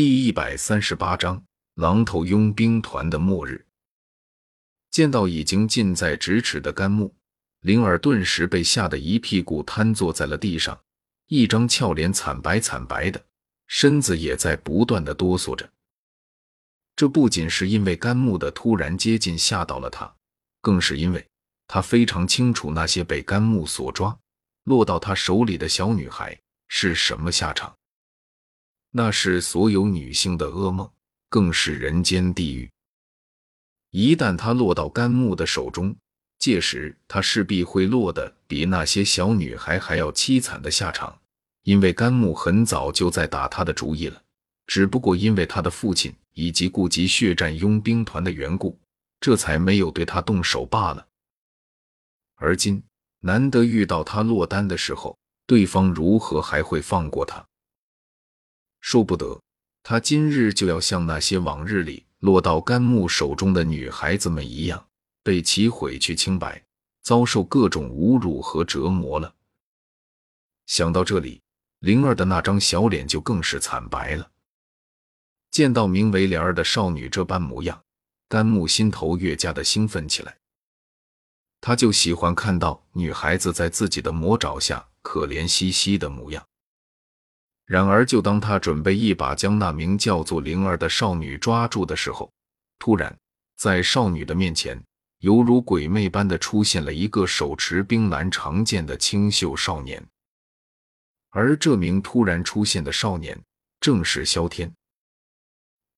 第一百三十八章狼头佣兵团的末日。见到已经近在咫尺的甘木，灵儿顿时被吓得一屁股瘫坐在了地上，一张俏脸惨白惨白的，身子也在不断的哆嗦着。这不仅是因为甘木的突然接近吓到了他，更是因为他非常清楚那些被甘木所抓、落到他手里的小女孩是什么下场。那是所有女性的噩梦，更是人间地狱。一旦她落到甘木的手中，届时她势必会落得比那些小女孩还要凄惨的下场。因为甘木很早就在打他的主意了，只不过因为他的父亲以及顾及血战佣兵团的缘故，这才没有对他动手罢了。而今难得遇到他落单的时候，对方如何还会放过他？说不得，他今日就要像那些往日里落到甘木手中的女孩子们一样，被其毁去清白，遭受各种侮辱和折磨了。想到这里，灵儿的那张小脸就更是惨白了。见到名为莲儿的少女这般模样，甘木心头越加的兴奋起来。他就喜欢看到女孩子在自己的魔爪下可怜兮兮的模样。然而，就当他准备一把将那名叫做灵儿的少女抓住的时候，突然在少女的面前，犹如鬼魅般的出现了一个手持冰蓝长剑的清秀少年。而这名突然出现的少年，正是萧天。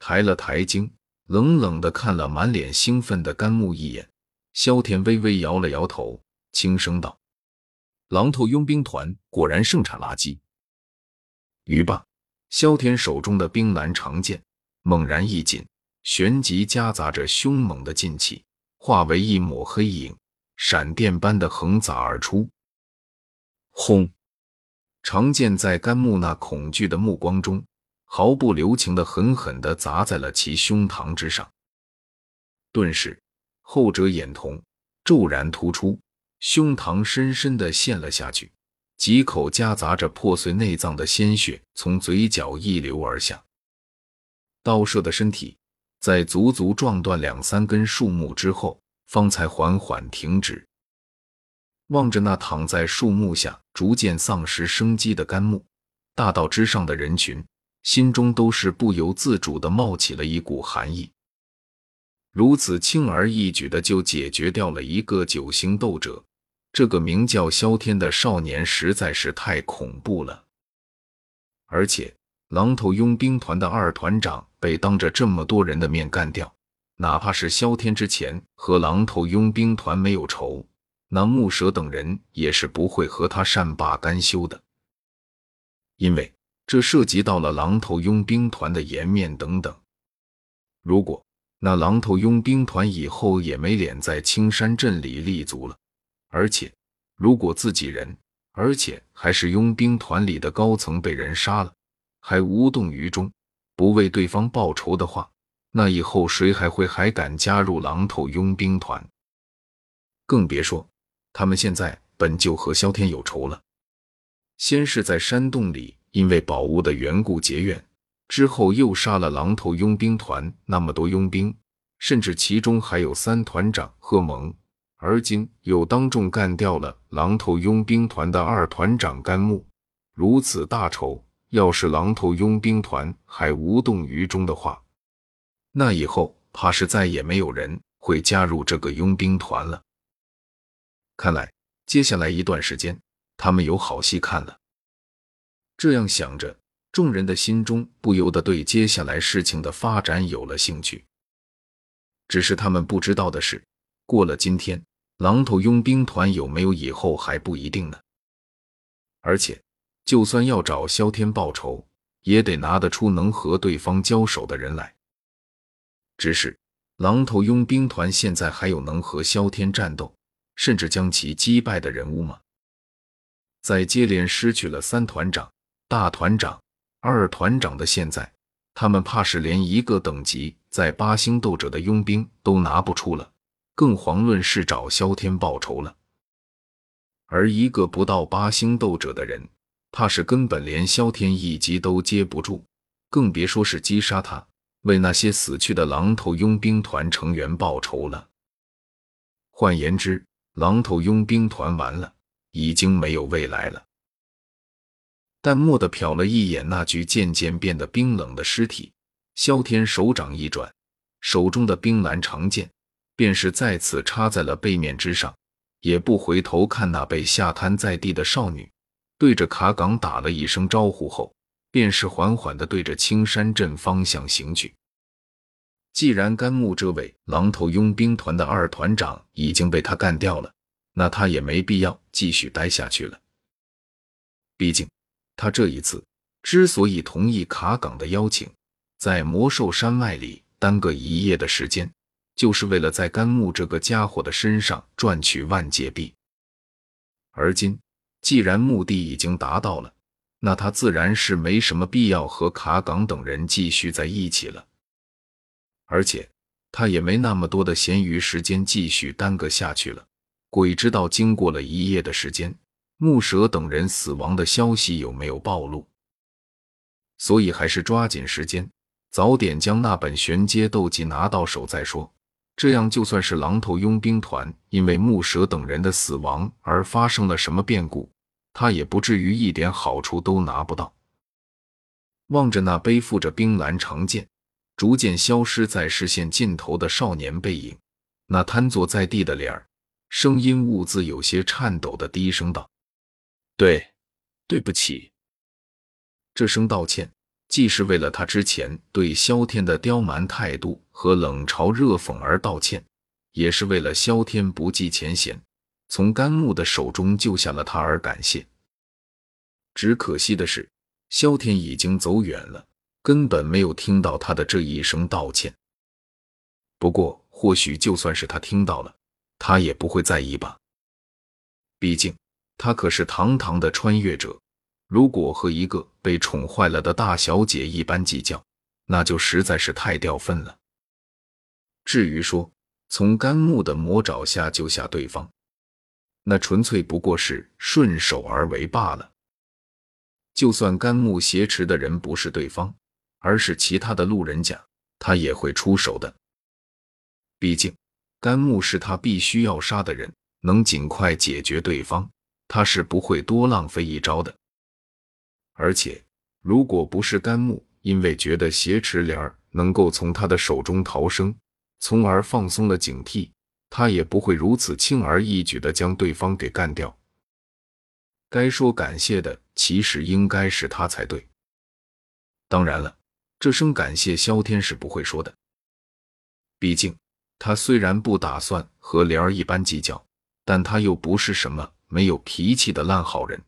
抬了抬睛，冷冷的看了满脸兴奋的甘木一眼，萧天微微摇了摇头，轻声道：“狼头佣兵团果然盛产垃圾。”语罢，萧天手中的冰蓝长剑猛然一紧，旋即夹杂着凶猛的劲气，化为一抹黑影，闪电般的横砸而出。轰！长剑在甘木那恐惧的目光中，毫不留情的狠狠地砸在了其胸膛之上。顿时，后者眼瞳骤然突出，胸膛深深的陷了下去。几口夹杂着破碎内脏的鲜血从嘴角溢流而下，刀射的身体在足足撞断两三根树木之后，方才缓缓停止。望着那躺在树木下逐渐丧失生机的干木，大道之上的人群心中都是不由自主的冒起了一股寒意。如此轻而易举的就解决掉了一个九星斗者。这个名叫萧天的少年实在是太恐怖了，而且狼头佣兵团的二团长被当着这么多人的面干掉，哪怕是萧天之前和狼头佣兵团没有仇，那木蛇等人也是不会和他善罢甘休的，因为这涉及到了狼头佣兵团的颜面等等。如果那狼头佣兵团以后也没脸在青山镇里立足了。而且，如果自己人，而且还是佣兵团里的高层被人杀了，还无动于衷，不为对方报仇的话，那以后谁还会还敢加入狼头佣兵团？更别说他们现在本就和萧天有仇了，先是在山洞里因为宝物的缘故结怨，之后又杀了狼头佣兵团那么多佣兵，甚至其中还有三团长贺蒙。而今又当众干掉了狼头佣兵团的二团长甘木，如此大仇，要是狼头佣兵团还无动于衷的话，那以后怕是再也没有人会加入这个佣兵团了。看来接下来一段时间，他们有好戏看了。这样想着，众人的心中不由得对接下来事情的发展有了兴趣。只是他们不知道的是，过了今天。狼头佣兵团有没有以后还不一定呢。而且，就算要找萧天报仇，也得拿得出能和对方交手的人来。只是，狼头佣兵团现在还有能和萧天战斗，甚至将其击败的人物吗？在接连失去了三团长、大团长、二团长的现在，他们怕是连一个等级在八星斗者的佣兵都拿不出了。更遑论是找萧天报仇了。而一个不到八星斗者的人，怕是根本连萧天一击都接不住，更别说是击杀他，为那些死去的狼头佣兵团成员报仇了。换言之，狼头佣兵团完了，已经没有未来了。淡漠的瞟了一眼那具渐渐变得冰冷的尸体，萧天手掌一转，手中的冰蓝长剑便是再次插在了背面之上，也不回头看那被吓瘫在地的少女，对着卡岗打了一声招呼后，便是缓缓地对着青山镇方向行去。既然甘木这位狼头佣兵团的二团长已经被他干掉了，那他也没必要继续待下去了，毕竟。他这一次之所以同意卡岗的邀请，在魔兽山脉里耽搁一夜的时间，就是为了在甘木这个家伙的身上赚取万劫币。而今既然目的已经达到了，那他自然是没什么必要和卡岗等人继续在一起了。而且他也没那么多的闲余时间继续耽搁下去了。鬼知道经过了一夜的时间。木蛇等人死亡的消息有没有暴露？所以还是抓紧时间，早点将那本玄阶斗技拿到手再说。这样，就算是狼头佣兵团因为木蛇等人的死亡而发生了什么变故，他也不至于一点好处都拿不到。望着那背负着冰蓝长剑、逐渐消失在视线尽头的少年背影，那瘫坐在地的脸儿，声音兀自有些颤抖的低声道。对，对不起。这声道歉，既是为了他之前对萧天的刁蛮态度和冷嘲热讽而道歉，也是为了萧天不计前嫌，从甘木的手中救下了他而感谢。只可惜的是，萧天已经走远了，根本没有听到他的这一声道歉。不过，或许就算是他听到了，他也不会在意吧。毕竟。他可是堂堂的穿越者，如果和一个被宠坏了的大小姐一般计较，那就实在是太掉份了。至于说从甘木的魔爪下救下对方，那纯粹不过是顺手而为罢了。就算甘木挟持的人不是对方，而是其他的路人甲，他也会出手的。毕竟甘木是他必须要杀的人，能尽快解决对方。他是不会多浪费一招的，而且如果不是甘木因为觉得挟持莲儿能够从他的手中逃生，从而放松了警惕，他也不会如此轻而易举的将对方给干掉。该说感谢的其实应该是他才对。当然了，这声感谢萧天是不会说的，毕竟他虽然不打算和莲儿一般计较，但他又不是什么。没有脾气的烂好人。